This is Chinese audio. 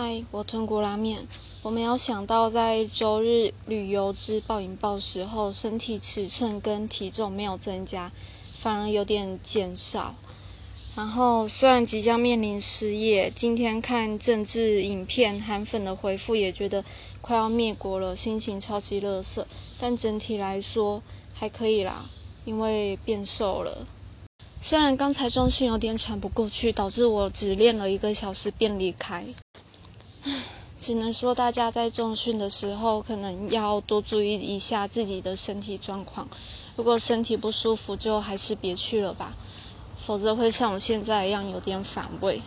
嗨，我豚骨拉面。我没有想到，在周日旅游之暴饮暴食后，身体尺寸跟体重没有增加，反而有点减少。然后虽然即将面临失业，今天看政治影片，韩粉的回复也觉得快要灭国了，心情超级乐色。但整体来说还可以啦，因为变瘦了。虽然刚才中训有点喘不过去，导致我只练了一个小时便离开。只能说大家在重训的时候，可能要多注意一下自己的身体状况。如果身体不舒服，就还是别去了吧，否则会像我现在一样有点反胃。